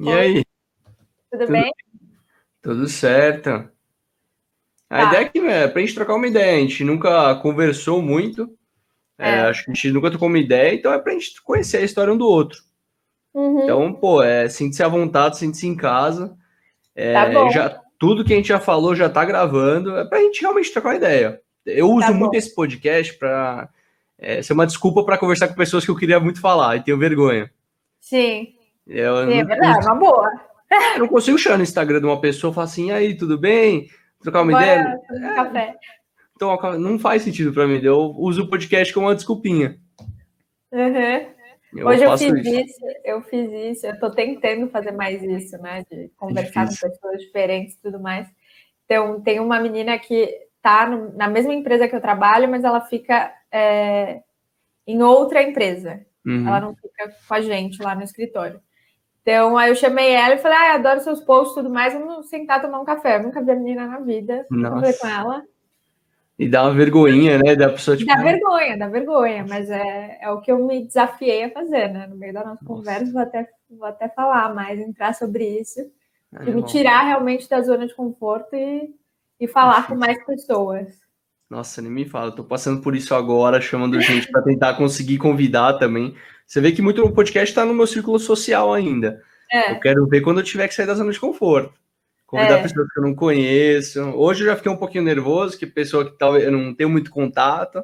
E aí? Tudo, Tudo bem? Tudo certo. A tá. ideia é que é pra gente trocar uma ideia, a gente nunca conversou muito, é. É, acho que a gente nunca trocou uma ideia, então é pra gente conhecer a história um do outro. Uhum. Então, pô, é, sente-se à vontade, sente-se em casa. É, tá bom. Já, tudo que a gente já falou já tá gravando, é pra gente realmente trocar uma ideia. Eu uso tá muito esse podcast para é, ser uma desculpa para conversar com pessoas que eu queria muito falar e tenho vergonha. Sim. Eu, não, é verdade, uma boa. Eu não consigo chegar no Instagram de uma pessoa e falar assim, aí, tudo bem? Trocar uma Bora, ideia? Um café. Então, não faz sentido para mim. Eu uso o podcast como uma desculpinha. Uhum. Eu Hoje eu fiz isso. isso. eu fiz isso, eu tô tentando fazer mais isso, né? De conversar é com pessoas diferentes e tudo mais. Então, tem uma menina que tá no, na mesma empresa que eu trabalho, mas ela fica é, em outra empresa. Uhum. Ela não fica com a gente lá no escritório. Então, aí eu chamei ela e falei, ah, adoro seus posts e tudo mais, vamos sentar tomar um café. Eu nunca vi a menina na vida, falei com ela. E dá uma vergonhinha, né? Da pessoa, tipo... Dá vergonha, dá vergonha, mas é, é o que eu me desafiei a fazer, né? No meio da nossa, nossa. conversa, vou até, vou até falar mais, entrar sobre isso. É, e me tirar realmente da zona de conforto e, e falar com mais pessoas. Nossa, nem me fala, tô passando por isso agora, chamando gente para tentar conseguir convidar também. Você vê que muito o podcast está no meu círculo social ainda. É. Eu quero ver quando eu tiver que sair da zona de conforto. Convidar é. pessoas que eu não conheço. Hoje eu já fiquei um pouquinho nervoso, que pessoa que talvez eu não tenho muito contato.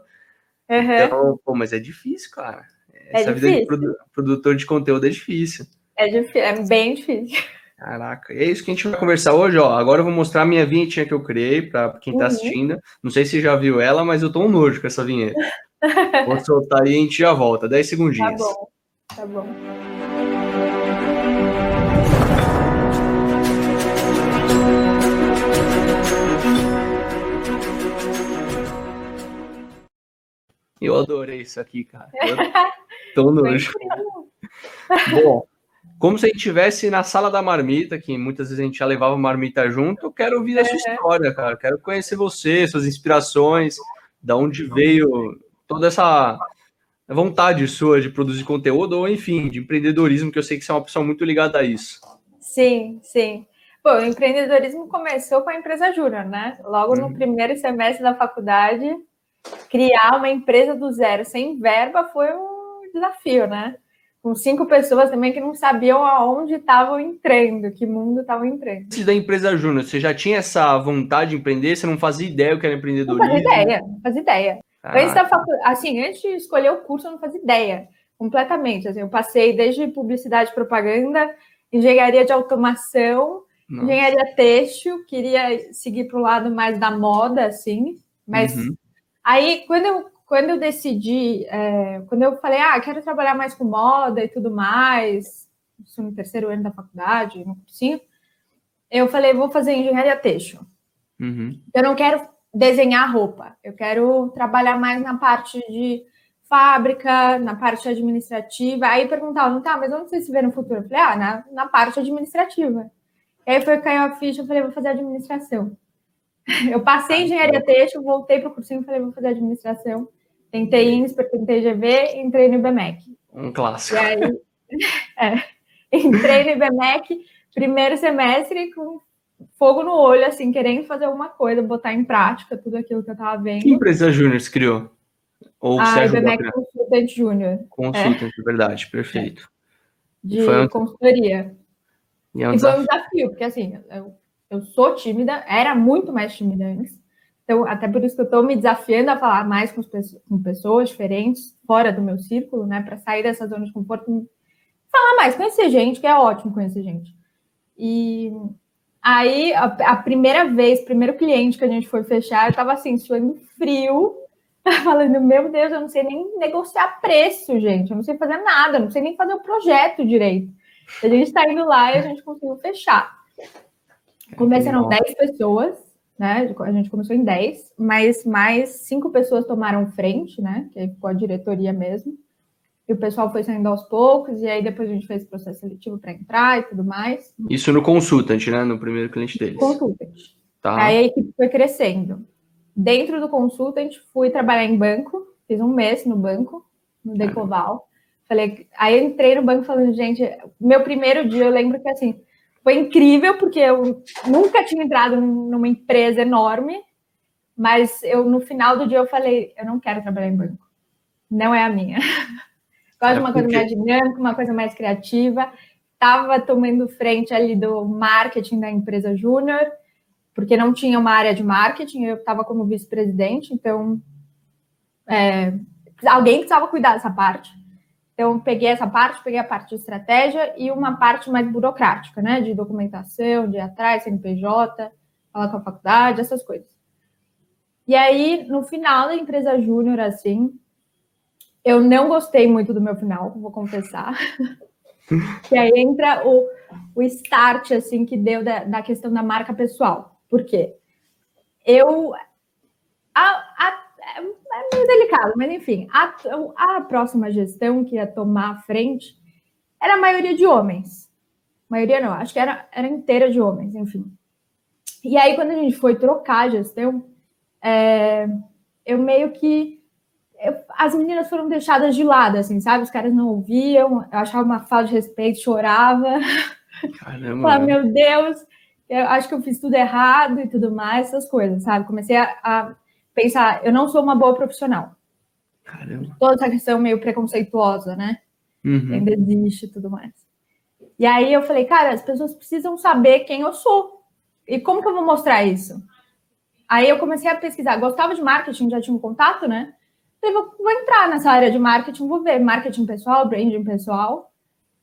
Uhum. Então, pô, mas é difícil, cara. É Essa é vida de produ produtor de conteúdo é difícil. É, difícil, é bem difícil. Caraca, é isso que a gente vai conversar hoje, ó. Agora eu vou mostrar a minha vinhetinha que eu criei para quem tá uhum. assistindo. Não sei se já viu ela, mas eu tô um nojo com essa vinheta. Vou soltar aí e a gente já volta. 10 segundinhos. Tá bom, tá bom. Eu adorei isso aqui, cara. Tô nojo. Bom, como se a gente estivesse na sala da marmita, que muitas vezes a gente já levava marmita junto, eu quero ouvir a sua é. história, cara. Quero conhecer você, suas inspirações, da onde veio toda essa vontade sua de produzir conteúdo, ou enfim, de empreendedorismo, que eu sei que você é uma pessoa muito ligada a isso. Sim, sim. Bom, o empreendedorismo começou com a empresa Júnior, né? Logo no uhum. primeiro semestre da faculdade, criar uma empresa do zero sem verba foi um desafio, né? Com cinco pessoas também que não sabiam aonde estavam entrando, que mundo estavam entrando. Antes da empresa Júnior, você já tinha essa vontade de empreender? Você não fazia ideia o que era empreendedorismo? Não fazia ideia, não fazia ideia. Ah. Antes da facu... assim, antes de escolher o curso, eu não fazia ideia completamente. Assim, eu passei desde publicidade e propaganda, engenharia de automação, Nossa. engenharia têxtil, queria seguir para o lado mais da moda, assim, mas uhum. Aí quando eu, quando eu decidi, é, quando eu falei, ah, quero trabalhar mais com moda e tudo mais, isso no terceiro ano da faculdade, no cursinho, eu falei, vou fazer engenharia têxtil. Uhum. Eu não quero desenhar roupa. Eu quero trabalhar mais na parte de fábrica, na parte administrativa. Aí perguntavam, tá, mas onde você se vê no futuro? Eu falei, ah, na, na parte administrativa. E aí foi caiu a ficha, eu falei, vou fazer administração. Eu passei em engenharia têxtil, voltei para o cursinho e falei, vou fazer administração. Tentei INSPER, tentei GV, entrei no IBMEC. Um clássico. Aí, é, entrei no IBMEC, primeiro semestre, com fogo no olho, assim, querendo fazer alguma coisa, botar em prática tudo aquilo que eu estava vendo. Que empresa Júnior se criou? Ou ah, Sérgio IBMEC Consultante Júnior. Consultante, é. verdade, perfeito. De foi consultoria. E, é um e foi um desafio, porque assim, eu, eu sou tímida, era muito mais tímida antes. Então, até por isso que eu estou me desafiando a falar mais com, com pessoas diferentes, fora do meu círculo, né? Para sair dessa zona de conforto, falar mais, conhecer gente, que é ótimo conhecer gente. E Aí, a, a, primeira vez, primeiro cliente que a gente foi fechar, eu tava assim, suando frio, falando, meu Deus, eu não sei nem negociar preço, gente, eu não sei fazer nada, não sei nem fazer o projeto direito. A gente tá indo lá e a gente conseguiu fechar. Começaram 10 pessoas, né? A gente começou em 10, mas mais cinco pessoas tomaram frente, né? Que aí ficou a diretoria mesmo. E o pessoal foi saindo aos poucos, e aí depois a gente fez processo seletivo para entrar e tudo mais. Isso no consultant, né? No primeiro cliente deles. Consultant. Tá. Aí a equipe foi crescendo. Dentro do consultant, fui trabalhar em banco, fiz um mês no banco, no Decoval. Falei, aí eu entrei no banco falando, gente, meu primeiro dia eu lembro que assim, foi incrível, porque eu nunca tinha entrado numa empresa enorme, mas eu no final do dia eu falei, eu não quero trabalhar em banco. Não é a minha. Gosto de uma coisa mais dinâmica, uma coisa mais criativa. Estava tomando frente ali do marketing da empresa júnior, porque não tinha uma área de marketing, eu estava como vice-presidente, então é, alguém precisava cuidar dessa parte. Então, peguei essa parte, peguei a parte de estratégia e uma parte mais burocrática, né? De documentação, de atrás, CNPJ, falar com a faculdade, essas coisas. E aí, no final da empresa júnior, assim, eu não gostei muito do meu final, vou confessar. e aí entra o, o start, assim, que deu da, da questão da marca pessoal. Por quê? Eu... A é, meio delicado, mas enfim, a, a próxima gestão que ia tomar a frente era a maioria de homens. Maioria não, acho que era, era inteira de homens, enfim. E aí, quando a gente foi trocar a gestão, é, eu meio que. Eu, as meninas foram deixadas de lado, assim, sabe? Os caras não ouviam, eu achava uma falta de respeito, chorava. Caramba. Falava, meu Deus, eu acho que eu fiz tudo errado e tudo mais, essas coisas, sabe? Comecei a, a pensar, eu não sou uma boa profissional. Caramba. Toda essa questão meio preconceituosa, né? Uhum. Ainda existe e tudo mais. E aí eu falei, cara, as pessoas precisam saber quem eu sou. E como que eu vou mostrar isso? Aí eu comecei a pesquisar. Gostava de marketing, já tinha um contato, né? Falei, vou, vou entrar nessa área de marketing, vou ver marketing pessoal, branding pessoal.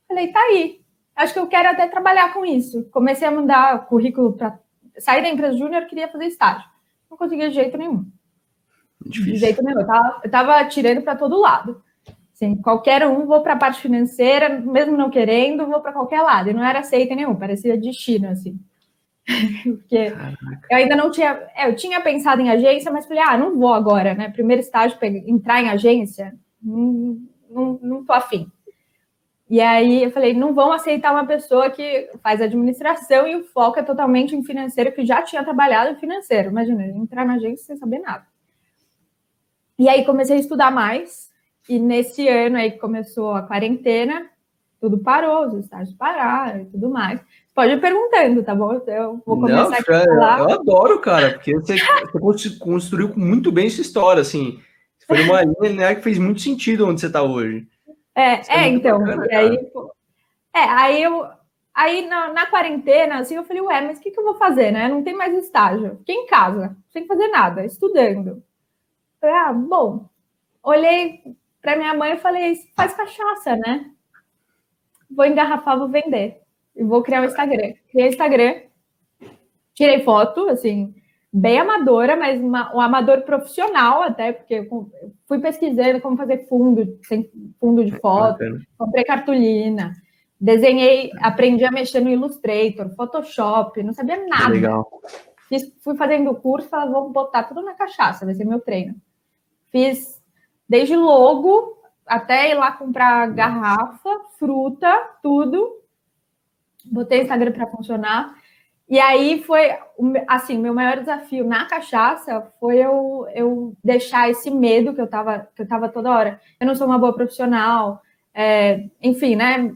Falei, tá aí. Acho que eu quero até trabalhar com isso. Comecei a mandar currículo para sair da empresa júnior, queria fazer estágio. Não conseguia de jeito nenhum. Difícil. De jeito nenhum. Eu tava, eu tava tirando para todo lado. Assim, qualquer um, vou para a parte financeira, mesmo não querendo, vou para qualquer lado. E não era aceita nenhum, parecia destino, assim. Porque Caraca. eu ainda não tinha. É, eu tinha pensado em agência, mas falei, ah, não vou agora, né? Primeiro estágio, entrar em agência, não, não, não tô afim. E aí eu falei, não vão aceitar uma pessoa que faz administração e o foco é totalmente em financeiro, que já tinha trabalhado em financeiro. Imagina, entrar na agência sem saber nada. E aí comecei a estudar mais, e nesse ano aí começou a quarentena, tudo parou, os estágios pararam e tudo mais. Pode ir perguntando, tá bom? Eu vou começar Não, a falar. Eu adoro, cara, porque você, você construiu muito bem essa história, assim. Foi uma linha né, que fez muito sentido onde você está hoje. É, é, é então. Bacana, aí, é, aí eu. Aí na, na, quarentena, assim, eu falei, ué, mas o que, que eu vou fazer, né? Não tem mais estágio. Fiquei em casa, sem fazer nada, estudando. Falei, ah, bom. Olhei para minha mãe e falei, faz cachaça, né? Vou engarrafar, vou vender. E vou criar um Instagram. Criei Instagram, tirei foto, assim, bem amadora, mas uma, um amador profissional até, porque eu fui pesquisando como fazer fundo, sem fundo de foto, comprei cartolina, desenhei, aprendi a mexer no Illustrator, Photoshop, não sabia nada. Legal. Fiz, fui fazendo o curso, falei, vou botar tudo na cachaça, vai ser meu treino. Fiz desde logo até ir lá comprar garrafa, fruta, tudo. Botei o Instagram para funcionar. E aí foi, assim, meu maior desafio na cachaça foi eu, eu deixar esse medo que eu tava, que eu tava toda hora. Eu não sou uma boa profissional, é, enfim, né?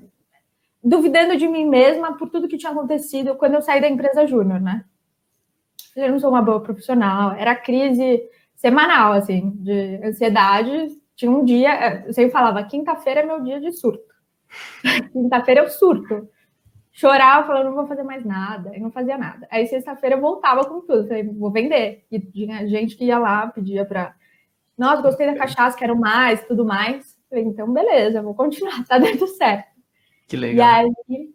Duvidando de mim mesma por tudo que tinha acontecido quando eu saí da empresa Júnior, né? Eu não sou uma boa profissional, era crise semanal, assim, de ansiedade. Tinha um dia, eu sempre falava, quinta-feira é meu dia de surto. quinta-feira eu surto. Chorava, falando, não vou fazer mais nada. E não fazia nada. Aí, sexta-feira, eu voltava com tudo. Falei, vou vender. E tinha gente que ia lá, pedia para... Nossa, gostei da cachaça, quero mais, tudo mais. Falei, então, beleza, vou continuar, tá dando certo. Que legal. E aí,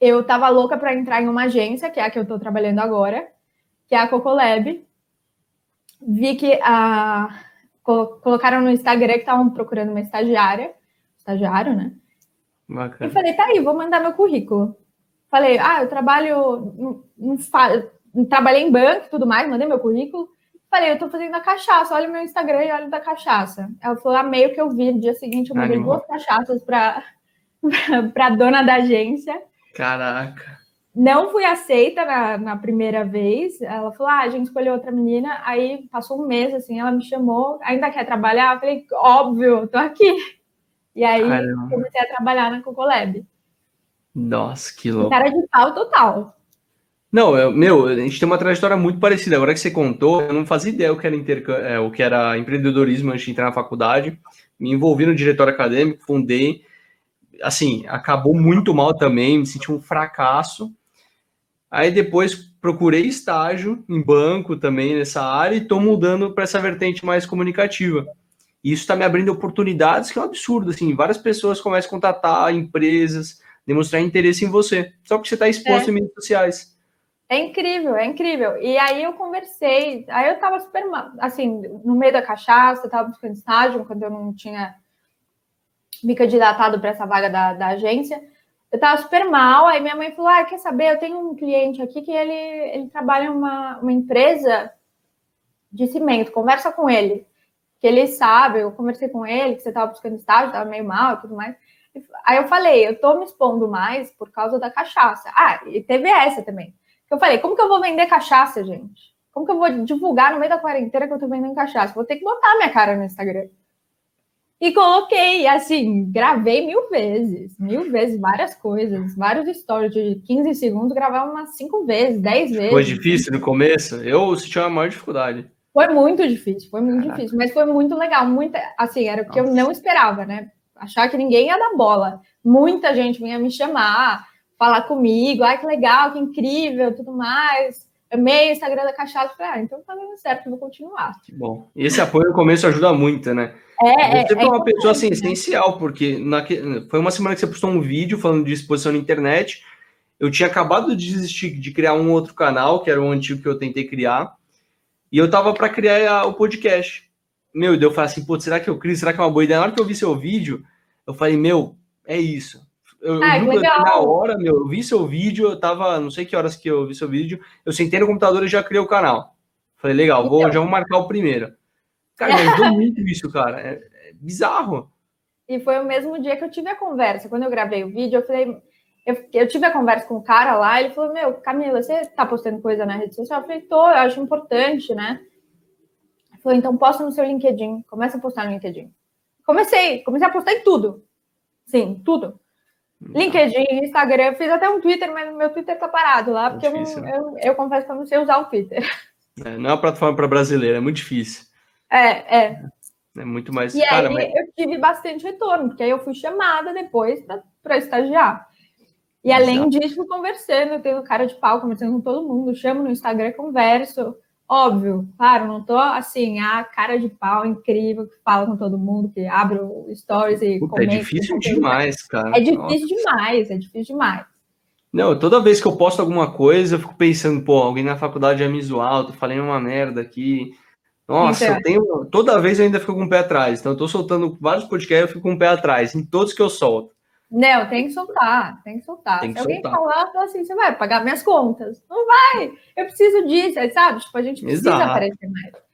eu tava louca para entrar em uma agência, que é a que eu tô trabalhando agora, que é a Cocolab, vi que a, colocaram no Instagram que estavam procurando uma estagiária, estagiário, né? Bacana. E falei, tá aí, vou mandar meu currículo. Falei, ah, eu trabalho, não, não, trabalhei em banco e tudo mais, mandei meu currículo. Falei, eu tô fazendo a cachaça, olha meu Instagram e olha da cachaça. Ela falou, amei o que eu vi. No dia seguinte, eu mandei duas cachaças para a dona da agência. Caraca. Não fui aceita na, na, primeira vez. Ela falou: ah, a gente escolheu outra menina. Aí passou um mês, assim, ela me chamou, ainda quer trabalhar? Eu falei, óbvio, tô aqui. E aí Caramba. comecei a trabalhar na Cocolab. Nossa, que louco. Cara de pau total. Não, eu, meu, a gente tem uma trajetória muito parecida. Agora que você contou, eu não fazia ideia o que era, é, o que era empreendedorismo antes de entrar na faculdade. Me envolvi no diretório acadêmico, fundei. Assim, acabou muito mal também, me senti um fracasso. Aí depois procurei estágio em banco também nessa área e estou mudando para essa vertente mais comunicativa. E isso está me abrindo oportunidades que é um absurdo. Assim, várias pessoas começam a contatar empresas, demonstrar interesse em você, só porque você está exposto é. em mídias sociais. É incrível, é incrível. E aí eu conversei, aí eu tava super, assim, no meio da cachaça, tava buscando estágio, quando eu não tinha me candidatado para essa vaga da, da agência. Eu tava super mal, aí minha mãe falou, ah, quer saber, eu tenho um cliente aqui que ele, ele trabalha em uma, uma empresa de cimento, conversa com ele, que ele sabe, eu conversei com ele, que você tava buscando estágio, tava meio mal e tudo mais. Aí eu falei, eu tô me expondo mais por causa da cachaça. Ah, e teve essa também. Eu falei, como que eu vou vender cachaça, gente? Como que eu vou divulgar no meio da quarentena que eu tô vendendo cachaça? Vou ter que botar minha cara no Instagram. E coloquei, assim, gravei mil vezes, mil vezes, várias coisas, vários stories de 15 segundos, gravava umas cinco vezes, 10 vezes. Foi difícil no começo? Eu senti uma maior dificuldade. Foi muito difícil, foi muito Caraca. difícil, mas foi muito legal, muita, assim, era o que Nossa. eu não esperava, né? Achar que ninguém ia dar bola. Muita gente vinha me chamar, falar comigo, ai que legal, que incrível, tudo mais. Amei o Instagram da Cachaça, falei, ah, então tá dando certo, vou continuar. Que bom. E esse apoio no começo ajuda muito, né? É, você é, é uma pessoa assim, né? essencial, porque naque... foi uma semana que você postou um vídeo falando de exposição na internet. Eu tinha acabado de desistir de criar um outro canal, que era o antigo que eu tentei criar, e eu tava para criar o podcast. Meu, e eu falei assim, pô, será que eu crio? Será que é uma boa ideia? Na hora que eu vi seu vídeo, eu falei, meu, é isso eu, ah, nunca na hora, meu, eu vi seu vídeo, eu tava, não sei que horas que eu vi seu vídeo, eu sentei no computador e já criei o canal. Falei, legal, vou, então. já vou marcar o primeiro. Cara, me ajudou muito isso, cara. É, é, bizarro. E foi o mesmo dia que eu tive a conversa. Quando eu gravei o vídeo, eu falei, eu, eu tive a conversa com o cara lá, ele falou, meu, Camila, você tá postando coisa na rede social? Eu falei, tô, eu acho importante, né? Ele falou, então posta no seu LinkedIn, começa a postar no LinkedIn. Comecei, comecei a postar em tudo. Sim, tudo. LinkedIn, Instagram, fiz até um Twitter, mas meu Twitter tá parado lá, porque é difícil, eu, não, eu, eu, confesso que eu não sei usar o Twitter. É, não é uma plataforma para brasileiro, é muito difícil. É, é. É muito mais. E Cara, aí mas... eu tive bastante retorno, porque aí eu fui chamada depois para estagiar. E além Exato. disso, conversando, eu tenho cara de pau, conversando com todo mundo, chamo no Instagram, converso. Óbvio, claro, não tô assim, a cara de pau incrível que fala com todo mundo, que abre o stories e Puta, É difícil demais, cara. É difícil Nossa. demais, é difícil demais. Não, toda vez que eu posto alguma coisa, eu fico pensando, pô, alguém na faculdade ia me zoar, eu tô falando uma merda aqui. Nossa, então. eu tenho. Toda vez eu ainda fico com o pé atrás. Então, eu tô soltando vários podcasts, eu fico com o pé atrás, em todos que eu solto. Não, tem que soltar, tem que soltar. Tem que Se alguém soltar. falar, fala assim, você vai pagar minhas contas. Não vai, eu preciso disso, sabe? Tipo, a gente precisa Exato. aparecer mais.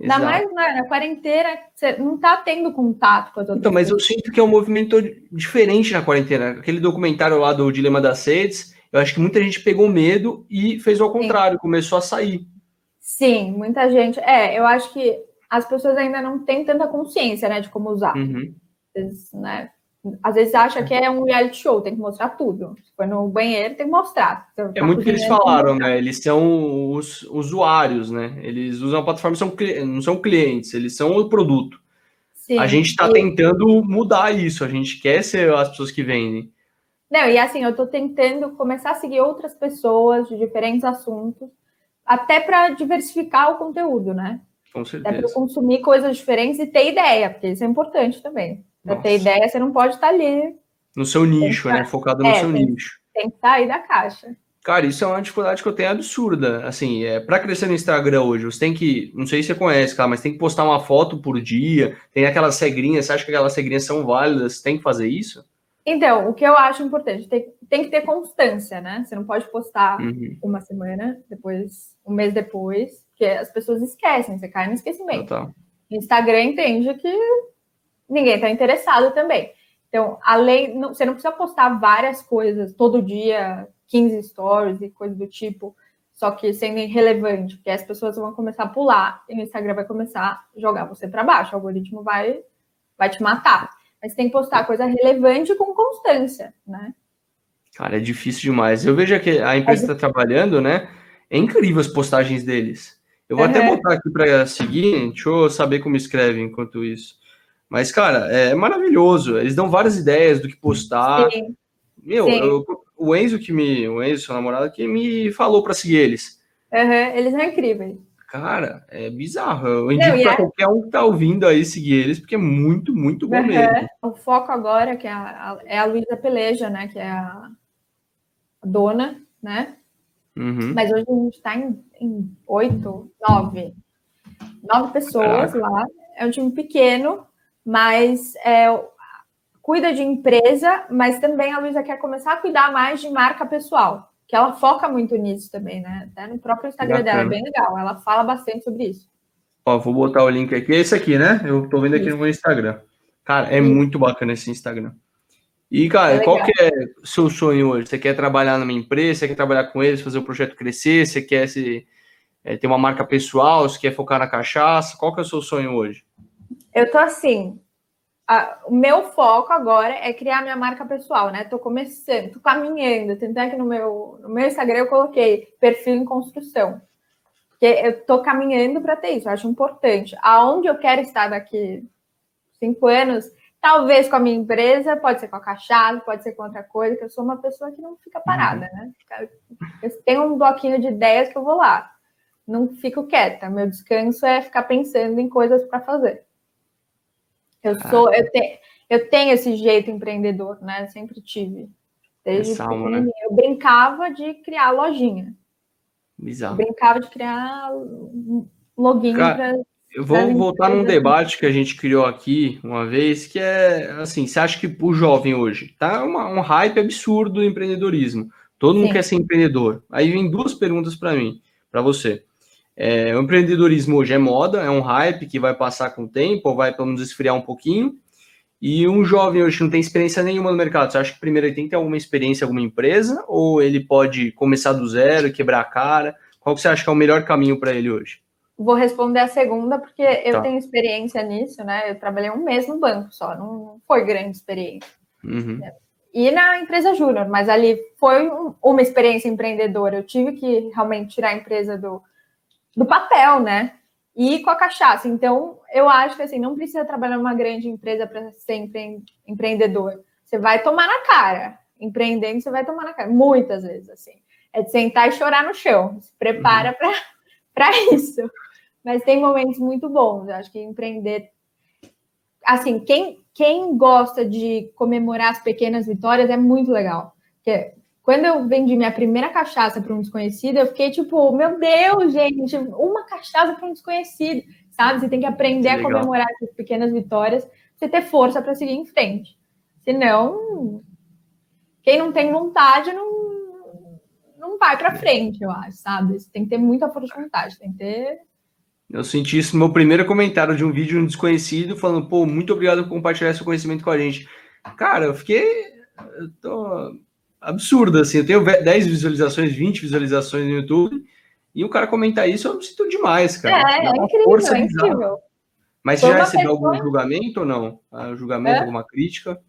Ainda mais na, na, quarentena, você não tá tendo contato com as outras Então, mas eu sinto que é um movimento diferente na quarentena. Aquele documentário lá do Dilema das Redes, eu acho que muita gente pegou medo e fez ao contrário, Sim. começou a sair. Sim, muita gente. É, eu acho que as pessoas ainda não têm tanta consciência, né, de como usar. Uhum. Né? às vezes acha que é um reality show, tem que mostrar tudo. Se for no banheiro, tem que mostrar. Então, é tá muito o que eles falaram, né? Eles são os usuários, né? Eles usam a plataforma, são, não são clientes, eles são o produto. Sim, a gente está e... tentando mudar isso, a gente quer ser as pessoas que vendem. Não, e assim, eu estou tentando começar a seguir outras pessoas de diferentes assuntos, até para diversificar o conteúdo, né? Com certeza. Até para consumir coisas diferentes e ter ideia, porque isso é importante também. Para ter ideia, você não pode estar ali. No seu nicho, né? Focado no é, seu tem, nicho. Tem que sair da caixa. Cara, isso é uma dificuldade que eu tenho absurda. Assim, é, para crescer no Instagram hoje, você tem que, não sei se você conhece, cara, mas tem que postar uma foto por dia. Tem aquelas regrinhas, você acha que aquelas regrinhas são válidas? Tem que fazer isso? Então, o que eu acho importante, tem, tem que ter constância, né? Você não pode postar uhum. uma semana, depois, um mês depois, porque as pessoas esquecem, você cai no esquecimento. O Instagram entende que ninguém está interessado também. Então, além, não, você não precisa postar várias coisas todo dia, 15 stories e coisa do tipo, só que sendo irrelevante, porque as pessoas vão começar a pular e o Instagram vai começar a jogar você para baixo, o algoritmo vai, vai te matar. Mas tem que postar coisa relevante com constância, né? Cara, é difícil demais. Eu vejo que a empresa está é trabalhando, né? É incrível as postagens deles. Eu vou uhum. até botar aqui para seguir, deixa eu saber como escreve enquanto isso. Mas, cara, é maravilhoso. Eles dão várias ideias do que postar. Sim. Meu, Sim. Eu, o Enzo que me. O Enzo, seu namorado, que me falou para seguir eles. Uhum, eles são incríveis. Cara, é bizarro. Eu indico para é... qualquer um que tá ouvindo aí seguir eles, porque é muito, muito bom uhum. mesmo. O foco agora que é a, é a Luísa Peleja, né? Que é a dona, né? Uhum. Mas hoje a gente está em, oito, nove. Nove pessoas Caraca. lá. É um time pequeno, mas é, cuida de empresa, mas também a Luísa quer começar a cuidar mais de marca pessoal, que ela foca muito nisso também, né? Até no próprio Instagram Bacana. dela, é bem legal. Ela fala bastante sobre isso. Ó, vou botar o link aqui. Esse aqui, né? Eu tô vendo aqui isso. no meu Instagram. Cara, é muito bacana esse Instagram. E, cara, é qual que é o seu sonho hoje? Você quer trabalhar numa empresa, você quer trabalhar com eles, fazer o projeto crescer, você quer se, é, ter uma marca pessoal, você quer focar na cachaça? Qual que é o seu sonho hoje? Eu tô assim, a, o meu foco agora é criar minha marca pessoal, né? Tô começando, tô caminhando, tentando aqui no meu, no meu Instagram eu coloquei perfil em construção. Porque eu tô caminhando para ter isso, eu acho importante. Aonde eu quero estar daqui cinco anos Talvez com a minha empresa, pode ser com a cachaça, pode ser com outra coisa, que eu sou uma pessoa que não fica parada, né? Eu tenho um bloquinho de ideias que eu vou lá. Não fico quieta. Meu descanso é ficar pensando em coisas para fazer. Eu ah. sou, eu, te, eu tenho esse jeito empreendedor, né? sempre tive. Desde Essa alma, né? Eu brincava de criar lojinha. Bizarro. Eu brincava de criar login para eu vou voltar num debate que a gente criou aqui uma vez, que é assim, você acha que o jovem hoje tá uma, um hype absurdo do empreendedorismo? Todo Sim. mundo quer ser empreendedor. Aí vem duas perguntas para mim, para você. É, o empreendedorismo hoje é moda, é um hype que vai passar com o tempo, ou vai pelo menos esfriar um pouquinho. E um jovem hoje não tem experiência nenhuma no mercado. Você acha que primeiro ele tem que ter alguma experiência alguma empresa, ou ele pode começar do zero, quebrar a cara? Qual que você acha que é o melhor caminho para ele hoje? Vou responder a segunda, porque eu tá. tenho experiência nisso, né? Eu trabalhei um mês no banco só, não foi grande experiência. Uhum. E na empresa júnior, mas ali foi um, uma experiência empreendedora. Eu tive que realmente tirar a empresa do, do papel, né? E com a cachaça. Então, eu acho que assim, não precisa trabalhar numa grande empresa para ser empre empreendedor. Você vai tomar na cara. Empreendendo, você vai tomar na cara. Muitas vezes, assim. É de sentar e chorar no chão. Se prepara uhum. para isso. Mas tem momentos muito bons. Eu acho que empreender. Assim, quem, quem gosta de comemorar as pequenas vitórias é muito legal. Porque quando eu vendi minha primeira cachaça para um desconhecido, eu fiquei tipo, meu Deus, gente, uma cachaça para um desconhecido, sabe? Você tem que aprender a comemorar essas pequenas vitórias, você ter força para seguir em frente. Senão, quem não tem vontade não, não vai para frente, eu acho, sabe? Você tem que ter muita força de vontade, tem que ter eu senti isso no meu primeiro comentário de um vídeo de um desconhecido, falando, pô, muito obrigado por compartilhar seu conhecimento com a gente. Cara, eu fiquei. Eu tô absurdo, assim. Eu tenho 10 visualizações, 20 visualizações no YouTube, e o cara comentar isso, eu me sinto demais, cara. É, é incrível, é incrível. Mas você já recebeu pessoa... algum julgamento ou não? Ah, julgamento, é? alguma crítica?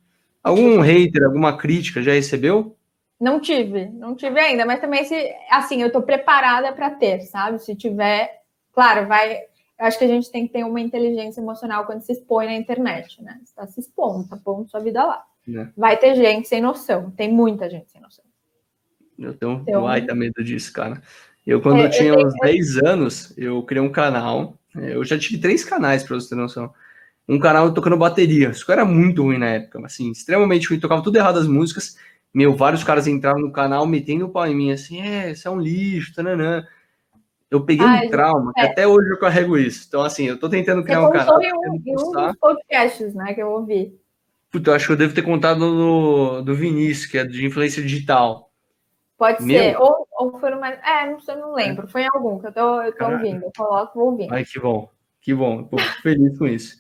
Algum hater, alguma crítica já recebeu? Não tive, não tive ainda, mas também se assim, eu tô preparada para ter, sabe? Se tiver, Claro, vai. Eu acho que a gente tem que ter uma inteligência emocional quando se expõe na internet, né? Você está se expondo, tá pondo sua vida lá. É. Vai ter gente sem noção, tem muita gente sem noção. Eu tenho então, um da medo disso, cara. Eu, quando é, eu tinha eu uns 10 anos, eu criei um canal. É, eu já tive três canais, para você ter noção. Um canal tocando bateria. Isso era muito ruim na época, assim, extremamente ruim. Tocava tudo errado as músicas. Meu, vários caras entravam no canal metendo o pau em mim, assim, é, isso é um lixo, tananã. Eu peguei Ai, um trauma, é. que até hoje eu carrego isso. Então, assim, eu tô tentando criar Você um canal. Em um, em um dos podcasts, né, que eu ouvi. Puta, eu acho que eu devo ter contado no, do Vinícius, que é de influência digital. Pode Meu? ser. Ou, ou foi mais. É, não sei, não lembro. Foi em algum que eu tô, eu tô ouvindo. Eu coloco, vou ouvindo. Ai, que bom. Que bom. Tô feliz com isso.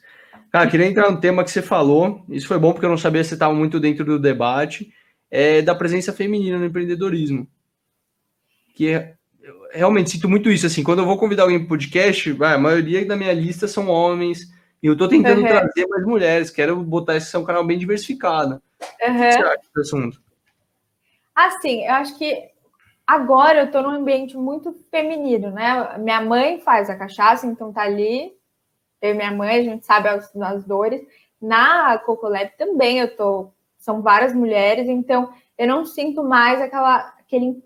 Cara, queria entrar no tema que você falou. Isso foi bom porque eu não sabia se você estava muito dentro do debate. É da presença feminina no empreendedorismo. Que é realmente sinto muito isso. Assim, quando eu vou convidar alguém para podcast, a maioria da minha lista são homens E eu tô tentando uhum. trazer mais mulheres, quero botar esse um canal bem diversificado. Uhum. O que você acha desse assunto? Assim, eu acho que agora eu tô num ambiente muito feminino, né? Minha mãe faz a cachaça, então tá ali. Eu e minha mãe, a gente sabe as, as dores. Na Cocolab também eu tô. São várias mulheres, então eu não sinto mais aquela, aquele,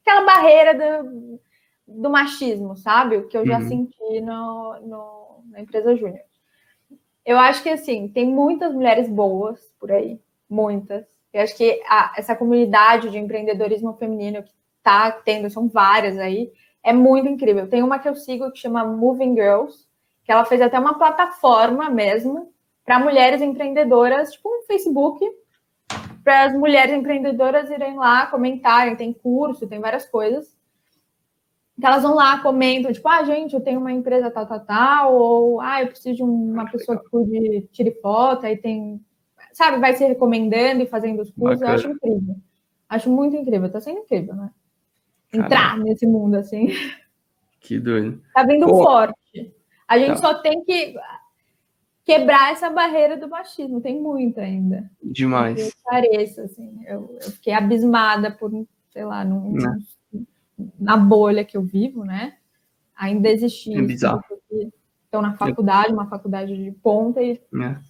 aquela barreira do, do machismo, sabe? O que eu já uhum. senti no, no, na empresa Júnior. Eu acho que assim, tem muitas mulheres boas por aí, muitas. Eu acho que a, essa comunidade de empreendedorismo feminino que tá tendo, são várias aí, é muito incrível. Tem uma que eu sigo que chama Moving Girls, que ela fez até uma plataforma mesmo para mulheres empreendedoras, tipo um Facebook, para as mulheres empreendedoras irem lá comentarem, tem curso, tem várias coisas. Então elas vão lá, comentam, tipo, ah, gente, eu tenho uma empresa tal, tal, tal, ou ah, eu preciso de uma ah, pessoa que cuide, tire foto, aí tem, sabe, vai se recomendando e fazendo os cursos, Bacana. eu acho incrível. Acho muito incrível, tá sendo incrível, né? Entrar Caramba. nesse mundo, assim. Que doido. Tá vindo Pô. forte. A gente tá. só tem que quebrar essa barreira do machismo. Tem muito ainda. Demais. Eu pareço, assim. Eu, eu, fiquei abismada por, sei lá, num, né. Na bolha que eu vivo, né? Ainda existir. É bizarro. Estão na faculdade, uma faculdade de ponta e. É. Né?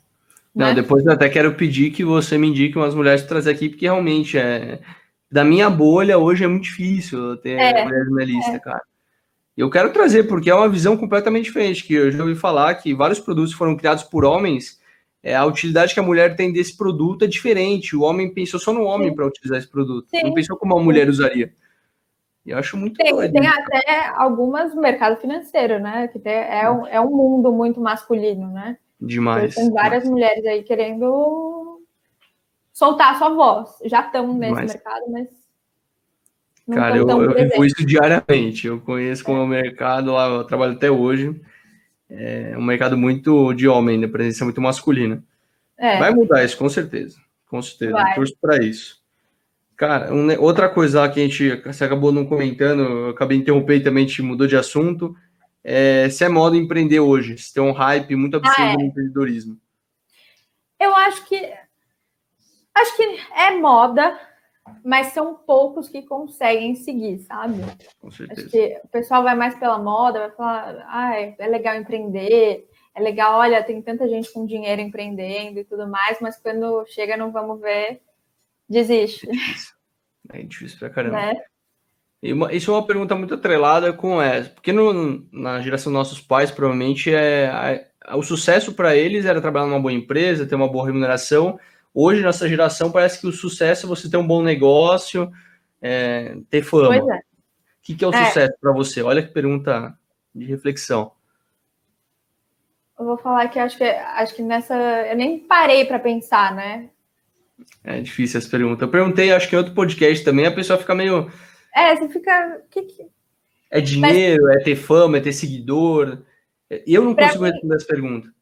Não, depois eu até quero pedir que você me indique umas mulheres para trazer aqui, porque realmente é. Da minha bolha hoje é muito difícil ter é, mulheres na lista, é. cara. Eu quero trazer, porque é uma visão completamente diferente, que eu já ouvi falar que vários produtos foram criados por homens, é, a utilidade que a mulher tem desse produto é diferente. O homem pensou só no homem para utilizar esse produto, Sim. não pensou como a mulher usaria. E eu acho muito tem, doido. Tem até algumas no mercado financeiro, né? Que tem, é, um, é um mundo muito masculino, né? Demais. Tem várias demais. mulheres aí querendo soltar a sua voz. Já estão nesse demais. mercado, mas Cara, eu, eu vivo isso diariamente. Eu conheço como é o mercado lá, eu trabalho até hoje. É um mercado muito de homem, né? Presença muito masculina. É. Vai mudar isso, com certeza. Com certeza. Vai. Torço para isso. Cara, um, outra coisa lá que a gente você acabou não comentando, eu acabei interrompendo também, a gente mudou de assunto. É, se é moda empreender hoje, se tem um hype muito absurdo ah, é. no empreendedorismo. Eu acho que acho que é moda, mas são poucos que conseguem seguir, sabe? Com certeza. Acho que o pessoal vai mais pela moda, vai falar, ah, é legal empreender, é legal, olha, tem tanta gente com dinheiro empreendendo e tudo mais, mas quando chega não vamos ver, desiste. É difícil, é difícil pra caramba. Né? E uma, isso é uma pergunta muito atrelada com essa, porque no, na geração dos nossos pais, provavelmente, é, a, o sucesso para eles era trabalhar numa boa empresa, ter uma boa remuneração, Hoje, nossa geração, parece que o sucesso é você ter um bom negócio, é, ter fama. É. O que, que é o é. sucesso para você? Olha que pergunta de reflexão. Eu vou falar que acho que acho que nessa eu nem parei para pensar, né? É difícil essa pergunta. Eu perguntei, acho que em outro podcast também, a pessoa fica meio. É, você fica. Que que... É dinheiro, Mas... é ter fama, é ter seguidor. Eu não pra consigo mim... responder essa pergunta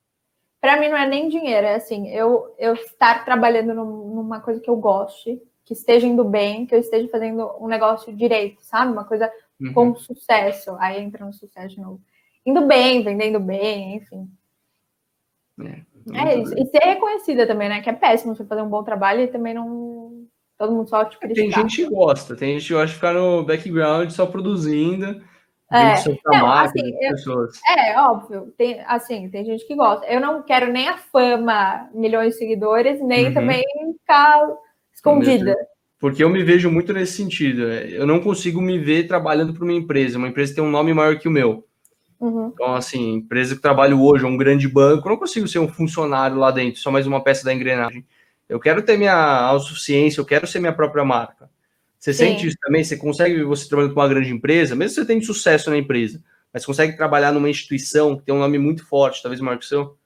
para mim não é nem dinheiro, é assim, eu, eu estar trabalhando numa coisa que eu goste, que esteja indo bem, que eu esteja fazendo um negócio direito, sabe? Uma coisa uhum. com sucesso. Aí entra no sucesso de novo. Indo bem, vendendo bem, enfim. É, é isso. E ser reconhecida também, né? Que é péssimo você fazer um bom trabalho e também não. Todo mundo só te criticar. Tem gente que gosta, tem gente que gosta de ficar no background só produzindo é, não, assim, eu, é óbvio, tem, assim, tem gente que gosta. Eu não quero nem a fama, milhões de seguidores, nem uhum. também ficar escondida. Porque eu me vejo muito nesse sentido. É, eu não consigo me ver trabalhando para uma empresa. Uma empresa tem um nome maior que o meu. Uhum. Então, assim, empresa que trabalho hoje, um grande banco, não consigo ser um funcionário lá dentro, só mais uma peça da engrenagem. Eu quero ter minha autossuficiência, eu quero ser minha própria marca. Você Sim. sente isso também? Você consegue, você trabalhando com uma grande empresa, mesmo que você tenha sucesso na empresa, mas consegue trabalhar numa instituição que tem um nome muito forte, talvez maior que o seu?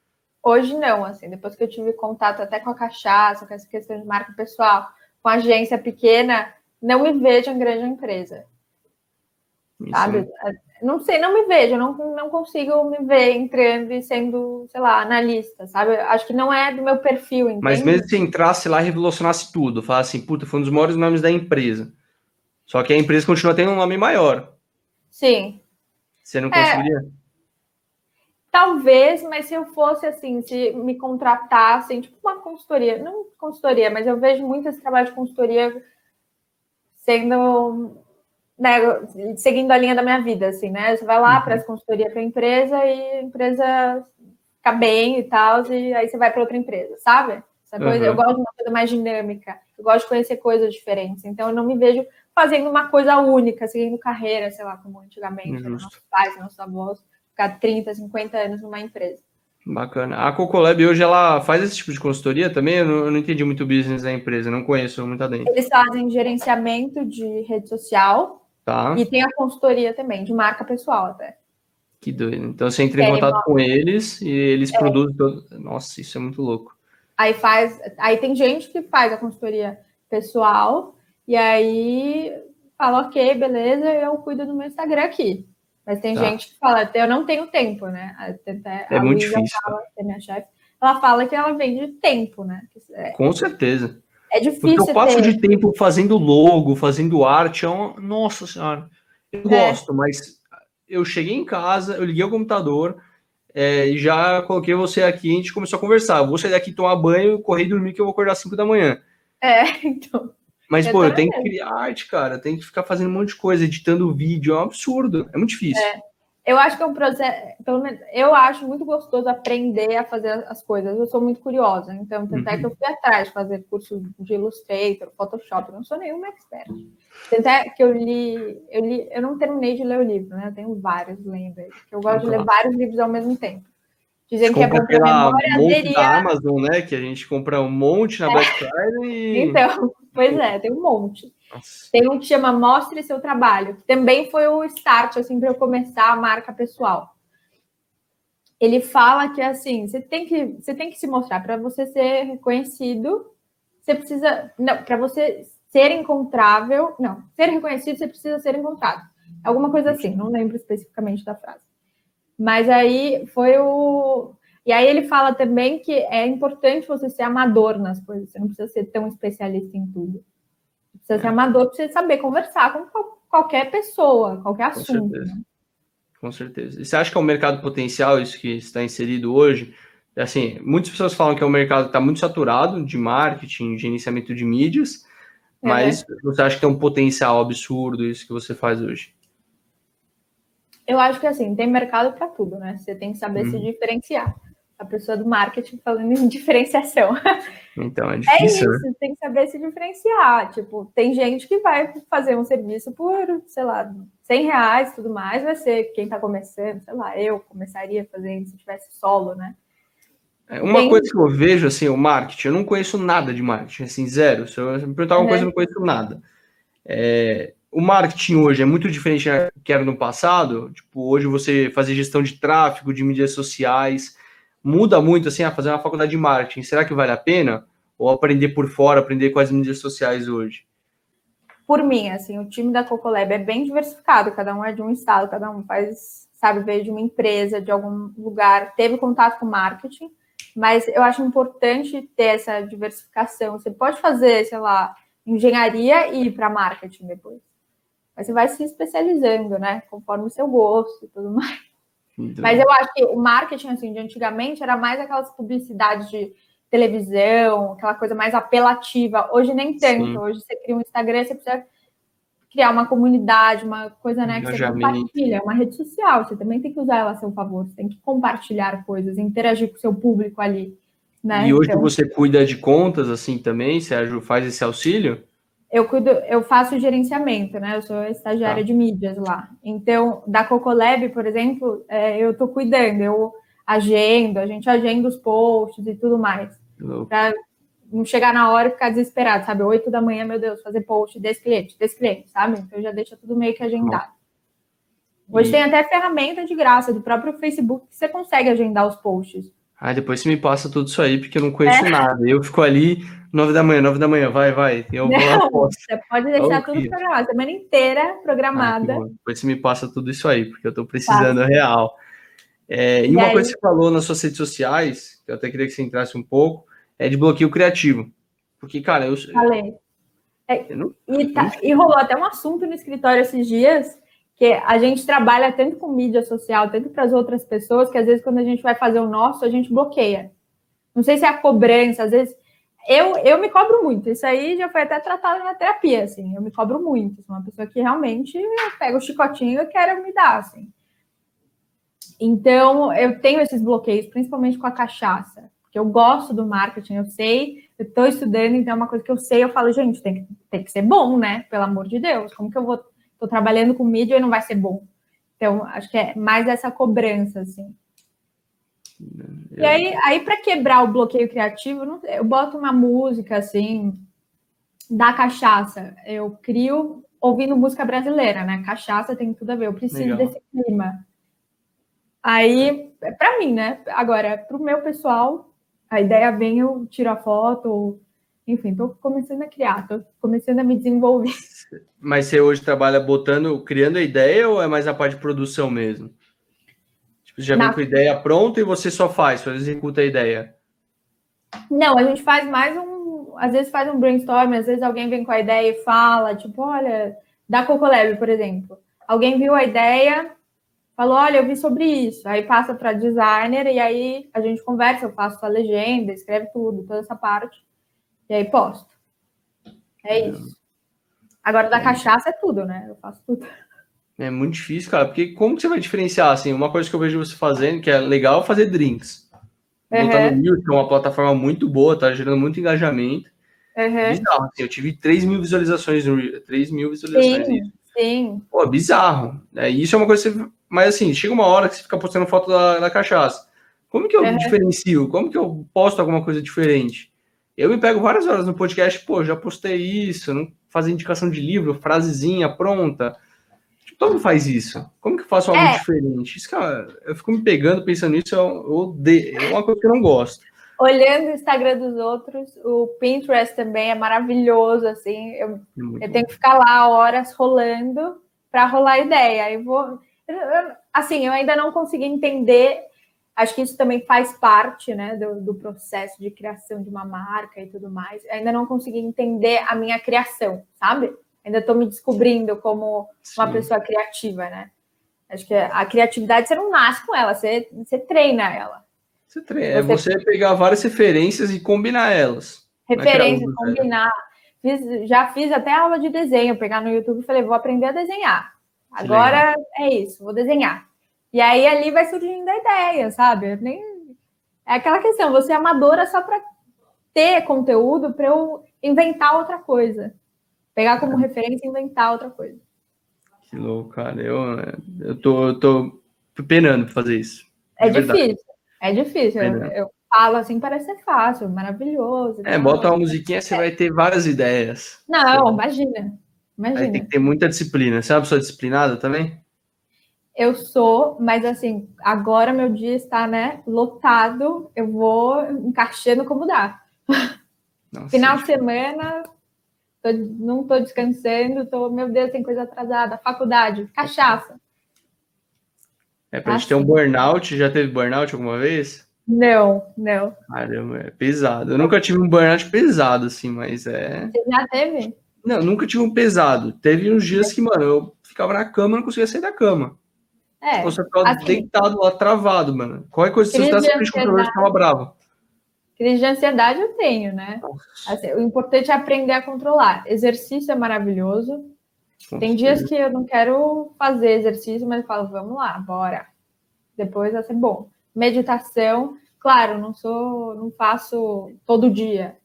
Hoje não, assim, depois que eu tive contato até com a cachaça, com essa questão de marca pessoal, com agência pequena, não me vejo em grande empresa. Isso sabe? não sei, não me vejo, não, não consigo me ver entrando e sendo, sei lá, analista, sabe? Acho que não é do meu perfil. Entende? Mas mesmo se entrasse lá e revolucionasse tudo, falasse assim, puta, foi um dos maiores nomes da empresa. Só que a empresa continua tendo um nome maior. Sim. Você não conseguiria? Talvez, mas se eu fosse assim, se me contratassem, tipo uma consultoria, não consultoria, mas eu vejo muito esse trabalho de consultoria sendo, né, seguindo a linha da minha vida, assim, né? Você vai lá, uhum. presta consultoria para a empresa e a empresa fica bem e tal, e aí você vai para outra empresa, sabe? Essa coisa, uhum. Eu gosto de uma coisa mais dinâmica, eu gosto de conhecer coisas diferentes, então eu não me vejo fazendo uma coisa única, seguindo carreira, sei lá, como antigamente, né, nossos pais, nossos avós ficar 30, 50 anos numa empresa. Bacana. A Cocolab hoje ela faz esse tipo de consultoria também? Eu não, eu não entendi muito o business da empresa, não conheço muito dentro. Eles fazem gerenciamento de rede social tá. e tem a consultoria também, de marca pessoal até. Que doido. Então você entra em contato com eles e eles é. produzem todo. Nossa, isso é muito louco. Aí faz. Aí tem gente que faz a consultoria pessoal e aí fala, ok, beleza, eu cuido do meu Instagram aqui. Mas tem tá. gente que fala, eu não tenho tempo, né? Até, é muito difícil. Fala, é minha chefe, ela fala que ela vende tempo, né? É, Com certeza. É difícil. Porque eu passo ter... de tempo fazendo logo, fazendo arte, é uma... nossa senhora. Eu é. gosto, mas eu cheguei em casa, eu liguei o computador é, e já coloquei você aqui, a gente começou a conversar. Vou sair daqui tomar banho, correr e dormir, que eu vou acordar às 5 da manhã. É, então. Mas, pô, eu tenho que criar arte, cara. Tem que ficar fazendo um monte de coisa, editando vídeo. É um absurdo. É muito difícil. É. Eu acho que é um processo, pelo menos, eu acho muito gostoso aprender a fazer as coisas. Eu sou muito curiosa, então, tanto é que eu uhum. fui atrás de fazer curso de Illustrator, Photoshop, eu não sou nenhuma expert. Tanto é que eu li, eu li, eu não terminei de ler o livro, né? Eu tenho vários lendo, que eu gosto de ler vários livros ao mesmo tempo. Dizem que é bom para memória, monte da Amazon, né? Que a gente compra um monte na é. Black Friday e... Então, pois é, tem um monte. Tem um que chama Mostre Seu Trabalho, que também foi o start, assim, para eu começar a marca pessoal. Ele fala que, assim, você tem que, você tem que se mostrar. Para você ser reconhecido, você precisa... Não, para você ser encontrável... Não, ser reconhecido, você precisa ser encontrado. Alguma coisa assim, não lembro especificamente da frase. Mas aí foi o. E aí ele fala também que é importante você ser amador nas coisas, você não precisa ser tão especialista em tudo. Você precisa ser amador você saber conversar com qualquer pessoa, qualquer assunto. Com certeza. Né? Com certeza. E você acha que é um mercado potencial isso que está inserido hoje? Assim, muitas pessoas falam que é um mercado que está muito saturado de marketing, de gerenciamento de mídias, é. mas você acha que tem um potencial absurdo isso que você faz hoje? Eu acho que assim, tem mercado para tudo, né? Você tem que saber uhum. se diferenciar. A pessoa do marketing falando em diferenciação. Então é, é difícil. É isso, né? tem que saber se diferenciar. Tipo, tem gente que vai fazer um serviço por, sei lá, 100 reais e tudo mais, vai ser quem está começando, sei lá, eu começaria fazendo se tivesse solo, né? É, uma tem... coisa que eu vejo, assim, o marketing, eu não conheço nada de marketing, assim, zero. Se eu me perguntar uma coisa, eu não conheço nada. É, o marketing hoje é muito diferente do que era no passado. Tipo, hoje você fazer gestão de tráfego, de mídias sociais, muda muito assim, a fazer uma faculdade de marketing. Será que vale a pena? Ou aprender por fora, aprender com as mídias sociais hoje? Por mim, assim, o time da Cocolab é bem diversificado, cada um é de um estado, cada um faz, sabe, veio de uma empresa, de algum lugar, teve contato com marketing, mas eu acho importante ter essa diversificação. Você pode fazer, sei lá, engenharia e ir para marketing depois. Mas você vai se especializando, né? Conforme o seu gosto e tudo mais. Mas eu acho que o marketing, assim, de antigamente era mais aquelas publicidades de televisão, aquela coisa mais apelativa. Hoje nem tanto. Sim. Hoje você cria um Instagram, você precisa criar uma comunidade, uma coisa, né, que você compartilha, uma rede social. Você também tem que usar ela a seu favor. Você tem que compartilhar coisas, interagir com o seu público ali. Né? E hoje então... você cuida de contas assim também, Sérgio, faz esse auxílio? Eu cuido, eu faço gerenciamento, né? Eu sou estagiária tá. de mídias lá. Então, da Cocolab, por exemplo, é, eu tô cuidando, eu agendo, a gente agenda os posts e tudo mais. Para não chegar na hora e ficar desesperado, sabe? Oito da manhã, meu Deus, fazer post desse cliente, desse cliente, sabe? Então eu já deixa tudo meio que agendado. Hoje e... tem até ferramenta de graça do próprio Facebook que você consegue agendar os posts. Ah, depois você me passa tudo isso aí, porque eu não conheço é. nada. Eu fico ali, nove da manhã, nove da manhã, vai, vai. Eu não, vou lá, você pode deixar oh, tudo programado, semana inteira programada. Ah, depois você me passa tudo isso aí, porque eu tô precisando Passa. real. É, e, e, uma aí... coisa que você falou nas suas redes sociais, que eu até queria que você entrasse um pouco, é de bloqueio criativo. Porque, cara, eu. Falei. É, eu não, e, tá, e rolou até um assunto no escritório esses dias Porque a gente trabalha tanto com mídia social, tanto para as outras pessoas, que às vezes quando a gente vai fazer o nosso, a gente bloqueia. Não sei se é a cobrança, às vezes. Eu, eu me cobro muito. Isso aí já foi até tratado na terapia, assim. Eu me cobro muito. Sou uma pessoa que realmente pega o chicotinho e quero me dar, assim. Então, eu tenho esses bloqueios, principalmente com a cachaça. Porque eu gosto do marketing, eu sei, eu estou estudando, então é uma coisa que eu sei, eu falo, gente, tem que, tem que ser bom, né? Pelo amor de Deus. Como que eu vou. Estou trabalhando com mídia e não vai ser bom? Então, acho que é mais essa cobrança, assim. E aí, aí para quebrar o bloqueio criativo, eu boto uma música assim da cachaça. Eu crio ouvindo música brasileira, né? Cachaça tem tudo a ver. Eu preciso Legal. desse clima. Aí, para mim, né? Agora, para o meu pessoal, a ideia vem, eu tiro a foto, enfim, estou começando a criar, estou começando a me desenvolver. Mas você hoje trabalha botando, criando a ideia ou é mais a parte de produção mesmo? Tipo, já Na... vem com a ideia pronta e você só faz, só executa a ideia. Não, a gente faz mais um. Às vezes faz um brainstorm, às vezes alguém vem com a ideia e fala, tipo, olha, da Cocolab, por exemplo. Alguém viu a ideia, falou, olha, eu vi sobre isso. Aí passa para designer e aí a gente conversa, eu faço a legenda, escreve tudo, toda essa parte. E aí posto. É isso. Agora da cachaça é tudo, né? Eu faço tudo. É muito difícil, cara, porque como que você vai diferenciar, assim, uma coisa que eu vejo você fazendo, que é legal fazer drinks. Uhum. Botar no Mil, que é uma plataforma muito boa, tá gerando muito engajamento. Uhum. Bizarro, assim, eu tive 3 mil visualizações no Rio, 3 mil visualizações. Sim, sim. Pô, bizarro. É, isso é uma coisa que você... Mas assim, chega uma hora que você fica postando foto da, da cachaça. Como que eu uhum. diferencio? Como que eu posto alguma coisa diferente? Eu me pego várias horas no podcast, pô, já postei isso, não fazer indicação de livro, frasezinha pronta Todo mundo faz isso. Como que eu faço algo é. diferente? Isso, cara, eu fico me pegando pensando nisso, eu, eu é uma coisa que eu não gosto. Olhando o Instagram dos outros, o Pinterest também é maravilhoso, assim. Eu, é eu tenho que ficar lá horas rolando para rolar ideia. Eu vou. Assim, eu ainda não consegui entender. Acho que isso também faz parte né, do, do processo de criação de uma marca e tudo mais. Ainda não consegui entender a minha criação, sabe? ainda estou me descobrindo como Sim. uma pessoa criativa, né? Acho que a criatividade você não nasce com ela, você, você treina ela. Você treina, é você... pegar várias referências e combinar elas. Referências, combinar. Fiz, já fiz até aula de desenho, pegar no YouTube e falei, vou aprender a desenhar. Agora é isso, vou desenhar. E aí ali vai surgindo a ideia, sabe? Nem... É aquela questão, você é amadora só para ter conteúdo para eu inventar outra coisa. Pegar como referência e inventar outra coisa. Que louco, cara. Eu, eu, tô, eu tô penando pra fazer isso. É difícil, é difícil. Eu, eu, falo assim, parece ser fácil, maravilhoso. É, bota uma musiquinha, você é. vai ter várias ideias. Não, imagina. Imagina. Aí tem que ter muita disciplina. Você é uma pessoa disciplinada também? Eu sou, mas assim, agora meu dia está, né, lotado. Eu vou encaixando como dá. Nossa, Final de semana, tô, não estou descansando, tô, meu Deus, tem coisa atrasada, faculdade, cachaça. É pra gente ter um burnout, já teve burnout alguma vez? Não, não. Caramba, é pesado. Eu nunca tive um burnout pesado, assim, mas é. Você já teve? Não, nunca tive um pesado. Teve uns dias que, mano, eu ficava na cama e não conseguia sair da cama. É. Você ficava assim, deitado lá, travado, mano. Qualquer coisa que você estivesse frente com o ficava bravo. Crise de ansiedade eu tenho, né? Assim, o importante é aprender a controlar. Exercício é maravilhoso. Tem dias que eu não quero fazer exercício, mas eu falo, vamos lá, bora. Depois vai ser bom. Meditação, claro, não sou, não faço todo dia.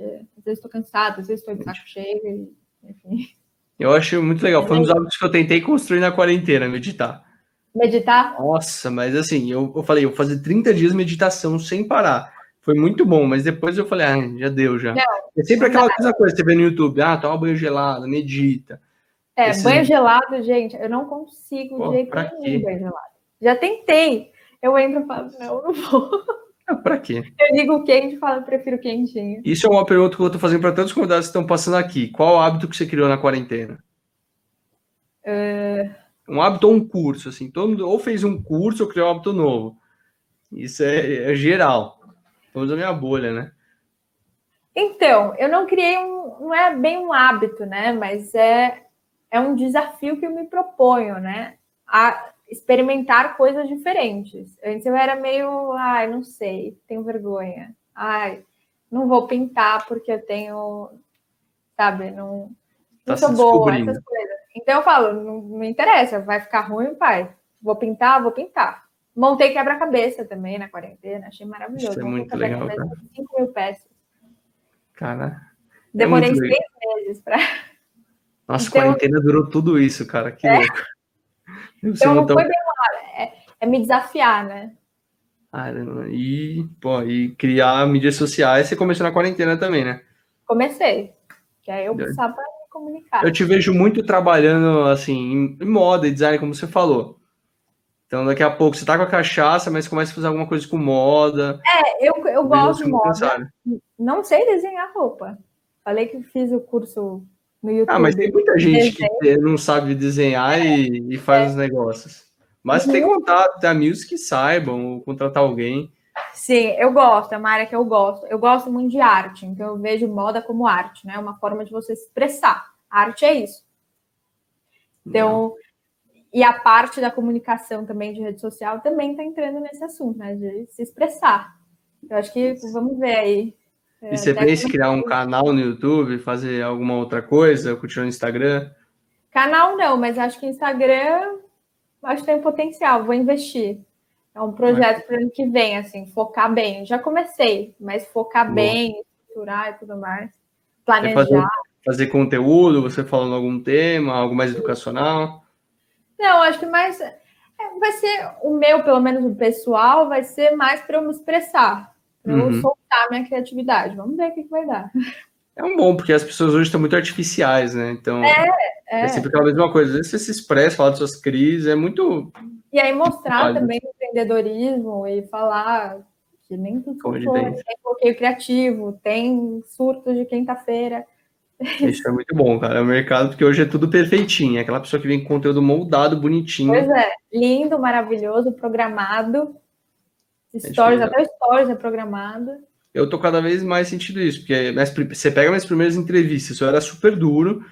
Às vezes estou cansado, às vezes estou de saco cheio, enfim. Eu acho muito legal. Foi um dos hábitos que eu tentei construir na quarentena, meditar. Meditar? Nossa, mas assim, eu, eu falei, eu vou fazer 30 dias de meditação sem parar foi muito bom, mas depois eu falei, ah, já deu, já. Não, é sempre aquela coisa, coisa, você vê no YouTube, ah, toma banho gelado, medita. É, Esse... banho gelado, gente, eu não consigo Pô, de jeito nenhum banho gelado. Já tentei. Eu entro e falo, não, não vou. É, pra quê? Eu digo quente e falo, eu prefiro quentinho. Isso é uma pergunta que eu tô fazendo para todos os convidados que estão passando aqui. Qual hábito que você criou na quarentena? Uh... Um hábito ou um curso, assim. Todo mundo ou fez um curso ou criou um hábito novo. Isso é, é geral. Estamos na minha bolha, né? Então, eu não criei um, não é bem um hábito, né? Mas é, é um desafio que eu me proponho, né? A experimentar coisas diferentes. Antes eu era meio, ai, não sei, tenho vergonha. Ai, não vou pintar porque eu tenho, sabe, não, não tá sou boa, essas coisas. Então eu falo, não, não interessa, vai ficar ruim, pai. Vou pintar, vou pintar. Montei quebra-cabeça também na quarentena, achei maravilhoso. Isso é muito legal, cara. 5 mil peças. Cara. É Demorei é seis meses para. Nossa, então, quarentena durou tudo isso, cara. Que é? louco. Então não foi bem é, é me desafiar, né? Ah, e, pô, e criar mídias sociais, você começou na quarentena também, né? Comecei. Que aí eu precisava me comunicar. Eu te vejo muito trabalhando, assim, em moda e design, como você falou. Então, daqui a pouco você tá com a cachaça, mas começa a fazer alguma coisa com moda. É, eu, eu gosto de moda. Não sei desenhar roupa. Falei que fiz o curso no YouTube. Ah, mas tem muita gente que não sabe desenhar é, e, e, faz é. os negócios. Mas uhum. tem contato, tem amigos que saibam, ou contratar alguém. Sim, eu gosto, é uma área que eu gosto. Eu gosto muito de arte, então eu vejo moda como arte, né? Uma forma de você se expressar. A arte é isso. Então, e a parte da comunicação também de rede social também está entrando nesse assunto, né? De se expressar. Eu acho que vamos ver aí. É, e você pensa em criar um canal no YouTube, fazer alguma outra coisa, continuar no Instagram? Canal não, mas acho que Instagram acho que tem potencial, vou investir. É um projeto para o ano que vem, assim, focar bem. Já comecei, mas focar Boa. bem, estruturar e tudo mais. Planejar. Fazer, fazer, conteúdo, você falando algum tema, algo mais educacional? Não, acho que mais. É, vai ser o meu, pelo menos o pessoal, vai ser mais para eu me expressar, para uhum. eu soltar minha criatividade. Vamos ver o que, que vai dar. É um bom, porque as pessoas hoje estão muito artificiais, né? Então, é, é. é sempre aquela mesma coisa. Às vezes você se expressa, fala de suas crises, é muito. E aí mostrar também o empreendedorismo e falar que nem tudo for, tem bloqueio criativo, tem surtos de quinta-feira. Isso é muito bom, cara. É o mercado, porque hoje é tudo perfeitinho. É aquela pessoa que vem com conteúdo moldado, bonitinho. Pois é, lindo, maravilhoso, programado. Stories, é até stories é programado. Eu tô cada vez mais sentindo isso, porque você pega minhas primeiras entrevistas, eu era super duro,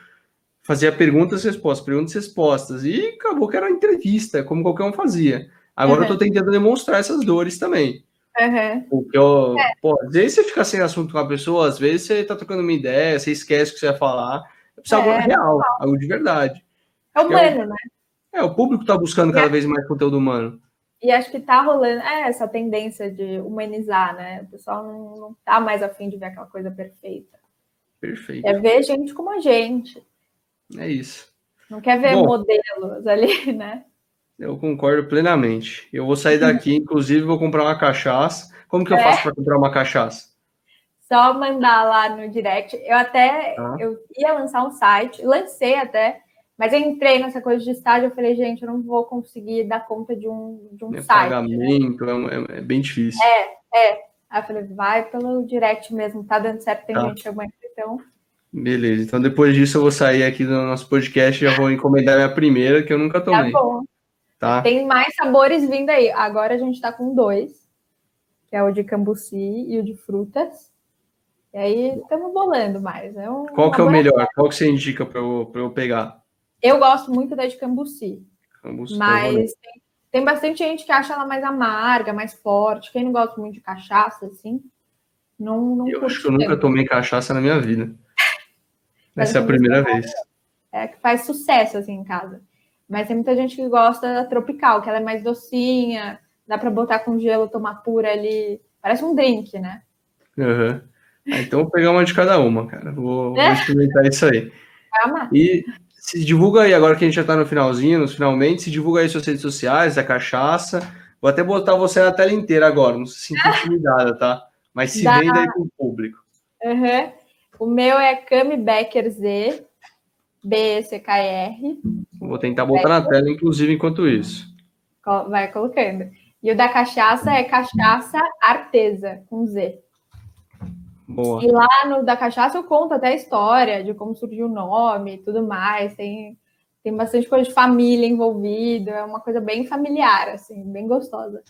fazia perguntas, respostas, perguntas, respostas, e acabou que era uma entrevista, como qualquer um fazia. Agora uhum. eu tô tentando demonstrar essas dores também. Uhum. Porque é. pô, às vezes você fica sem assunto com a pessoa, às vezes você tá trocando uma ideia, você esquece o que você vai falar. Precisa é, algo real, algo de verdade. É humano, é, né? É, o público tá buscando cada vez mais conteúdo humano. E acho que tá rolando é, essa tendência de humanizar, né? O pessoal não, não tá mais afim de ver aquela coisa perfeita. Perfeito. É ver gente como a gente. É isso. Não quer ver Bom, modelos ali, né? Eu concordo plenamente. Eu vou sair daqui, inclusive, vou comprar uma cachaça. Como que eu é. faço para comprar uma cachaça? Só mandar lá no direct. Eu até ah. eu ia lançar um site, lancei até, mas eu entrei nessa coisa de estágio. Eu falei, gente, eu não vou conseguir dar conta de um, de um é site. Pagamento, né? é, é, bem difícil. É, é. Aí eu falei, vai pelo direct mesmo, tá dando certo, tem tá. gente aguenta, então. Beleza, então depois disso eu vou sair aqui do nosso podcast e já vou encomendar minha primeira, que eu nunca tá tomei. Tá bom. Tá. Tem mais sabores vindo aí. Agora a gente está com dois, que é o de cambuci e o de frutas. E aí estamos bolando mais. É um, Qual que é o melhor? Qual que você indica para eu, eu pegar? Eu gosto muito da de cambuci. cambuci tá mas tem, tem, bastante gente que acha ela mais amarga, mais forte. Quem não gosta muito de cachaça, assim, não, não Eu acho que eu nunca tomei cachaça na minha vida. Essa é a primeira vez. É que faz sucesso, assim, em casa. Mas tem muita gente que gosta da tropical, que ela é mais docinha, dá para botar com gelo, tomar pura ali. Parece um drink, né? Uhum. Ah, então vou pegar uma de cada uma, cara. Vou, é? vou experimentar isso aí. Calma. E se divulga aí, agora que a gente já tá no finalzinho, nos finalmente, se divulga aí suas redes sociais, a cachaça. Vou até botar você na tela inteira agora, não se sinta intimidada, tá? Mas se Dá... venda aí com o público. Uhum. O meu é Cami Becker Z, B-E-C-K-R. Vou tentar botar na tela, inclusive, enquanto isso. Vai colocando. E o da cachaça é cachaça artesa, com Z. Boa. E lá no da cachaça eu conto até a história de como surgiu o nome e tudo mais. Tem, tem bastante coisa de família envolvida, é uma coisa bem familiar, assim, bem gostosa.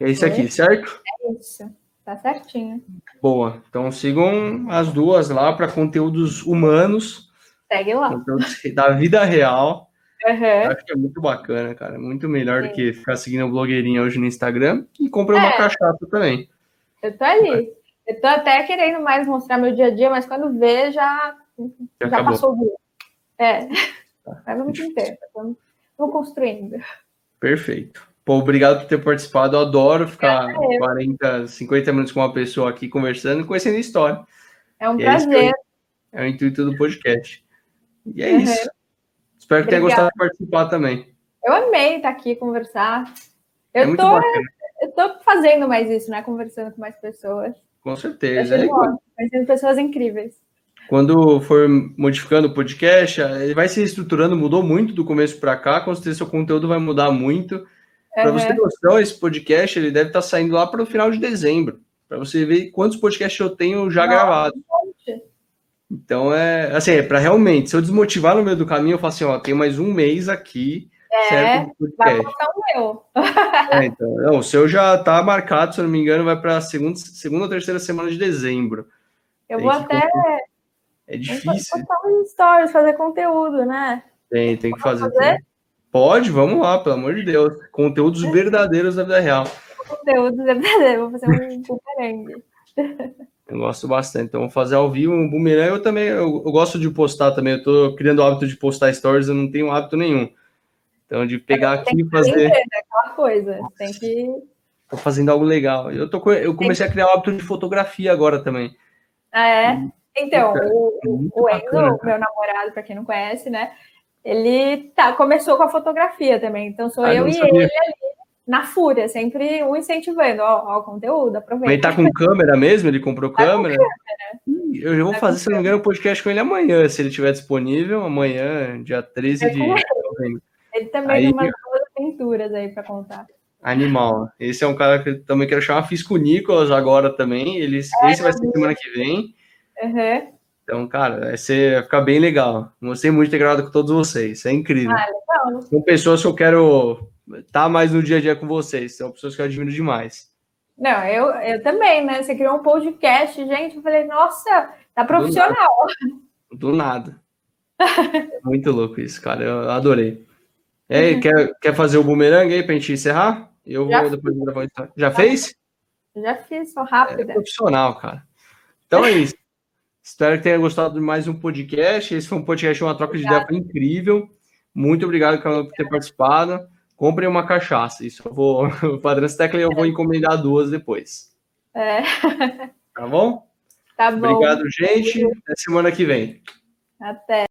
É isso aqui, certo? É isso. Tá certinho. Boa. Então sigam as duas lá para conteúdos humanos Segue lá. Da vida real. Uhum. Acho que é muito bacana, cara. Muito melhor Sim. do que ficar seguindo blogueirinha hoje no Instagram e comprar uma é. cachaça também. Eu tô ali. Eu tô até querendo mais mostrar meu dia a dia, mas quando vê, já, já, já passou o dia. É. Tá. Mas vamos inteiro. Vamos, vamos construindo. Perfeito. Pô, obrigado por ter participado. Eu adoro ficar é 40, 50 minutos com uma pessoa aqui conversando, conhecendo história. É um e prazer. É, é, o intuito do podcast. E é uhum. isso. Espero que tenha gostado de participar também. Eu amei estar aqui conversar. Eu, é tô, eu tô fazendo mais isso, né? Conversando com mais pessoas. Com certeza. É Conhecendo pessoas incríveis. Quando for modificando o podcast, ele vai se estruturando, mudou muito do começo para cá, com certeza seu conteúdo vai mudar muito. Para você ter noção, esse podcast ele deve estar tá saindo lá para o final de dezembro, para você ver quantos podcasts eu tenho já gravados. Então é assim, é para realmente, se eu desmotivar no meio do caminho, eu falo assim, ó, tem mais um mês aqui. É, certo, vai colocar o meu. é, então, não, o seu já está marcado, se eu não me engano, vai para segunda, segunda ou terceira semana de dezembro. Eu tem vou até. É difícil. Postar uns stories, fazer conteúdo, né? Tem, tem que fazer. fazer? Pode, vamos lá, pelo amor de Deus. Conteúdos verdadeiros da vida real. Conteúdos verdadeiros, vou fazer um boomerang. Eu gosto bastante. Então, vou fazer ao vivo um boomerang. Eu também eu, eu, gosto de postar também. Eu tô criando o hábito de postar stories, eu não tenho hábito nenhum. Então, de pegar aqui e fazer. Né? Aquela coisa. Tem que. Tô fazendo algo legal. Eu, tô, eu comecei a criar o hábito de fotografia agora também. Ah, é? Então, o, o Enzo, meu namorado, para quem não conhece, né? ele tá, começou com a fotografia também. Então sou ah, eu e sabia. ele ali na fúria, sempre um incentivando, ó, ó o conteúdo, aproveita. Ele tá com câmera mesmo? Ele comprou tá câmera? câmera. Eu já vou tá fazer, se não me engano, um podcast com ele amanhã, se ele estiver disponível, amanhã, dia 13 é de novembro. Ele também aí, tem umas boas aventuras aí para contar. Animal. Esse é um cara que também quero chamar, fiz com o Nicolas agora também. Ele, é, esse vai ser semana que vem. Uhum. Então, cara, vai, ser, vai ficar bem legal. Gostei muito de ter gravado com todos vocês. É incrível. Ah, legal. São pessoas que eu quero estar mais no dia a dia com vocês. São pessoas que eu admiro demais. Não, eu, eu também, né? Você criou um podcast, gente. Eu falei, nossa, tá profissional. Do nada. Do nada. muito louco isso, cara. Eu adorei. E aí, uhum. quer, quer fazer o bumerangue aí pra gente encerrar? Eu Já vou fiz. depois gravar. Já, Já fez? Já fiz, só rápido. É profissional, cara. Então é isso. Espero que tenha gostado de mais um podcast. Esse foi um podcast, uma troca Obrigada. de ideia incrível. Muito obrigado, Carol, por ter participado. Comprem uma cachaça. Isso eu vou. O padrão Tecla eu vou encomendar duas depois. É. Tá bom? Tá bom. Obrigado, gente. Até semana que vem. Até.